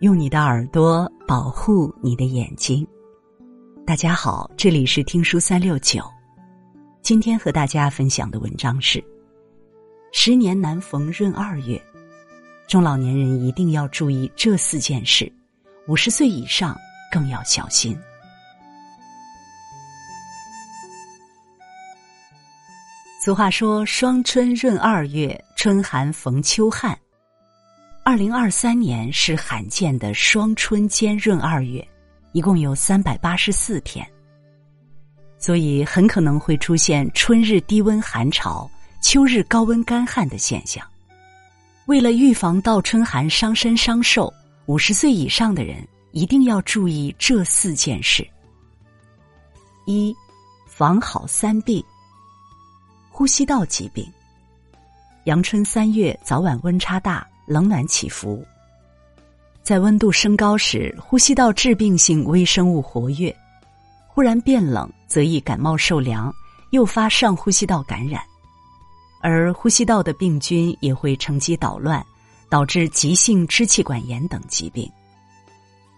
用你的耳朵保护你的眼睛。大家好，这里是听书三六九。今天和大家分享的文章是：十年难逢闰二月，中老年人一定要注意这四件事，五十岁以上更要小心。俗话说：“双春闰二月，春寒逢秋旱。”二零二三年是罕见的双春兼闰二月，一共有三百八十四天，所以很可能会出现春日低温寒潮、秋日高温干旱的现象。为了预防倒春寒伤身伤寿，五十岁以上的人一定要注意这四件事：一、防好三病。呼吸道疾病，阳春三月早晚温差大。冷暖起伏，在温度升高时，呼吸道致病性微生物活跃；忽然变冷，则易感冒受凉，诱发上呼吸道感染。而呼吸道的病菌也会乘机捣乱，导致急性支气管炎等疾病。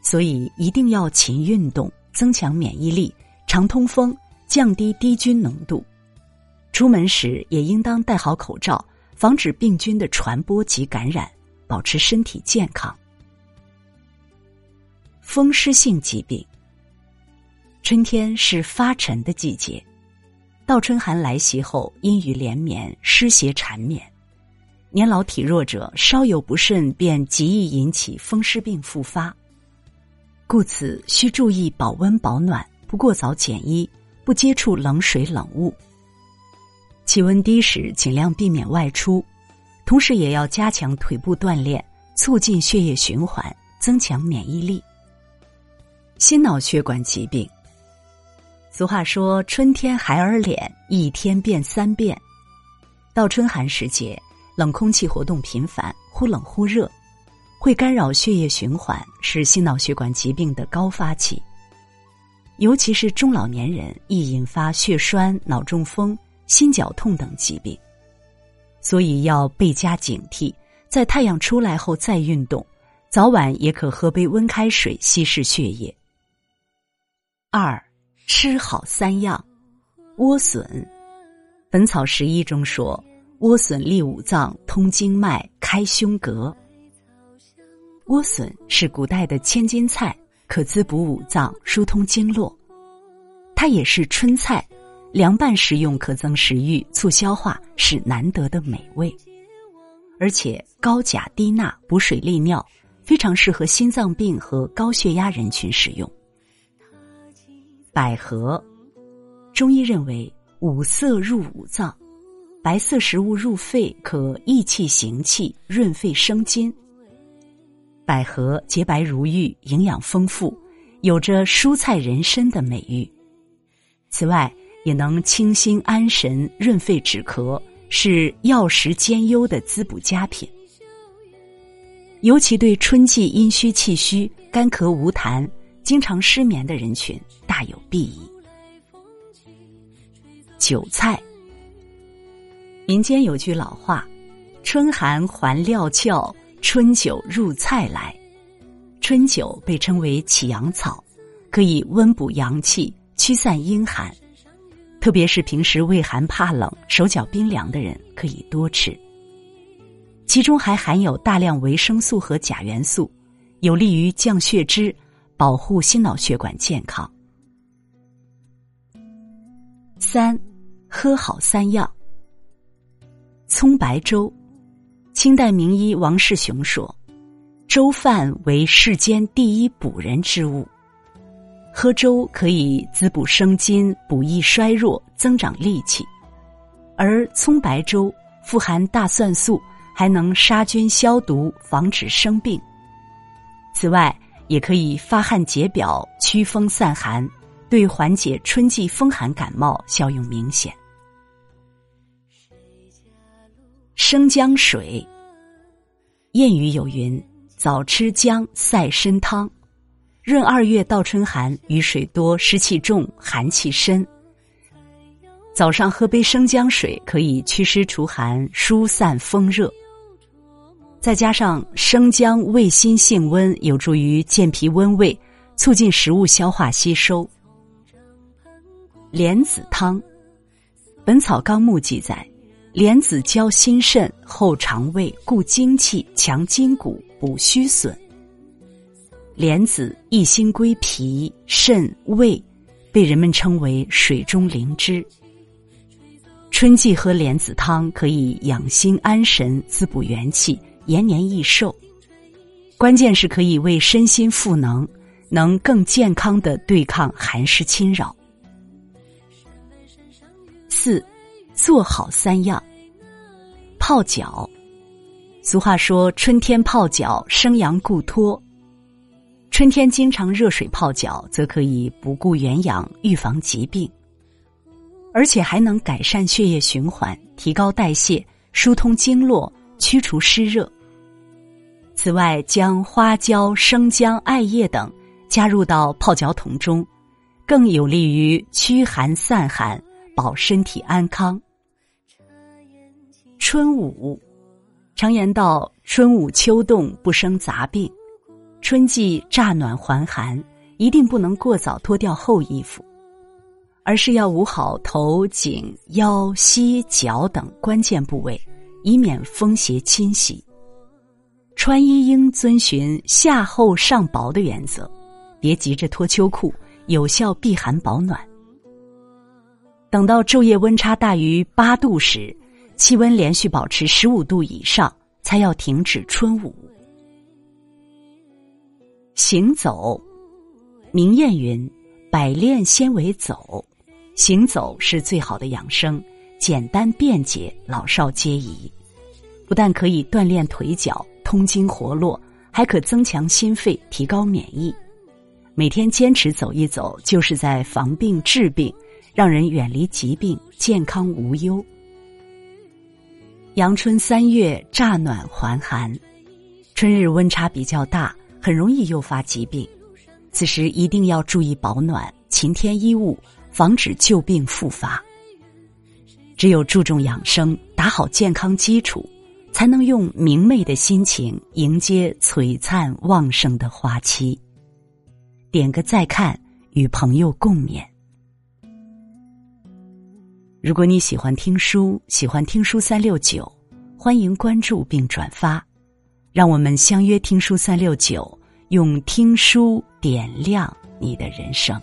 所以一定要勤运动，增强免疫力，常通风，降低低菌浓度。出门时也应当戴好口罩，防止病菌的传播及感染。保持身体健康。风湿性疾病。春天是发沉的季节，倒春寒来袭后，阴雨连绵，湿邪缠绵，年老体弱者稍有不慎，便极易引起风湿病复发。故此，需注意保温保暖，不过早减衣，不接触冷水冷物。气温低时，尽量避免外出。同时也要加强腿部锻炼，促进血液循环，增强免疫力。心脑血管疾病。俗话说：“春天孩儿脸，一天变三变。”到春寒时节，冷空气活动频繁，忽冷忽热，会干扰血液循环，是心脑血管疾病的高发期。尤其是中老年人，易引发血栓、脑中风、心绞痛等疾病。所以要倍加警惕，在太阳出来后再运动，早晚也可喝杯温开水稀释血液。二，吃好三样，莴笋，《本草拾遗》中说，莴笋利五脏，通经脉，开胸膈。莴笋是古代的千金菜，可滋补五脏，疏通经络。它也是春菜。凉拌食用可增食欲、促消化，是难得的美味。而且高钾低钠，补水利尿，非常适合心脏病和高血压人群食用。百合，中医认为五色入五脏，白色食物入肺，可益气行气、润肺生津。百合洁白如玉，营养丰富，有着蔬菜人参的美誉。此外，也能清心安神、润肺止咳，是药食兼优的滋补佳品。尤其对春季阴虚气虚、干咳无痰、经常失眠的人群大有裨益。韭菜，民间有句老话：“春寒还料峭，春酒入菜来。”春酒被称为起阳草，可以温补阳气、驱散阴寒。特别是平时畏寒怕冷、手脚冰凉的人，可以多吃。其中还含有大量维生素和钾元素，有利于降血脂，保护心脑血管健康。三，喝好三样。葱白粥，清代名医王世雄说：“粥饭为世间第一补人之物。”喝粥可以滋补生津、补益衰弱、增长力气，而葱白粥富含大蒜素，还能杀菌消毒、防止生病。此外，也可以发汗解表、驱风散寒，对缓解春季风寒感冒效用明显。生姜水，谚语有云：“早吃姜赛参汤。”闰二月到春寒，雨水多，湿气重，寒气深。早上喝杯生姜水，可以祛湿除寒、疏散风热。再加上生姜味辛性温，有助于健脾温胃，促进食物消化吸收。莲子汤，《本草纲目》记载，莲子交心肾，厚肠胃，固精气，强筋骨，补虚损。莲子一心归脾、肾、胃，被人们称为水中灵芝。春季喝莲子汤可以养心安神、滋补元气、延年益寿。关键是可以为身心赋能，能更健康的对抗寒湿侵扰。四，做好三样。泡脚，俗话说：“春天泡脚，生阳固脱。”春天经常热水泡脚，则可以不顾元阳，预防疾病，而且还能改善血液循环，提高代谢，疏通经络，驱除湿热。此外，将花椒、生姜、艾叶等加入到泡脚桶中，更有利于驱寒散寒。保身体安康。春捂，常言道：“春捂秋冻，不生杂病。”春季乍暖还寒，一定不能过早脱掉厚衣服，而是要捂好头颈、腰、膝、脚等关键部位，以免风邪侵袭。穿衣应遵循夏厚上薄的原则，别急着脱秋裤，有效避寒保暖。等到昼夜温差大于八度时，气温连续保持十五度以上，才要停止春捂。行走，明谚云：“百炼先为走。”行走是最好的养生，简单便捷，老少皆宜。不但可以锻炼腿脚、通经活络，还可增强心肺、提高免疫。每天坚持走一走，就是在防病治病。让人远离疾病，健康无忧。阳春三月，乍暖还寒，春日温差比较大，很容易诱发疾病。此时一定要注意保暖，勤添衣物，防止旧病复发。只有注重养生，打好健康基础，才能用明媚的心情迎接璀璨旺盛的花期。点个再看，与朋友共勉。如果你喜欢听书，喜欢听书三六九，欢迎关注并转发，让我们相约听书三六九，用听书点亮你的人生。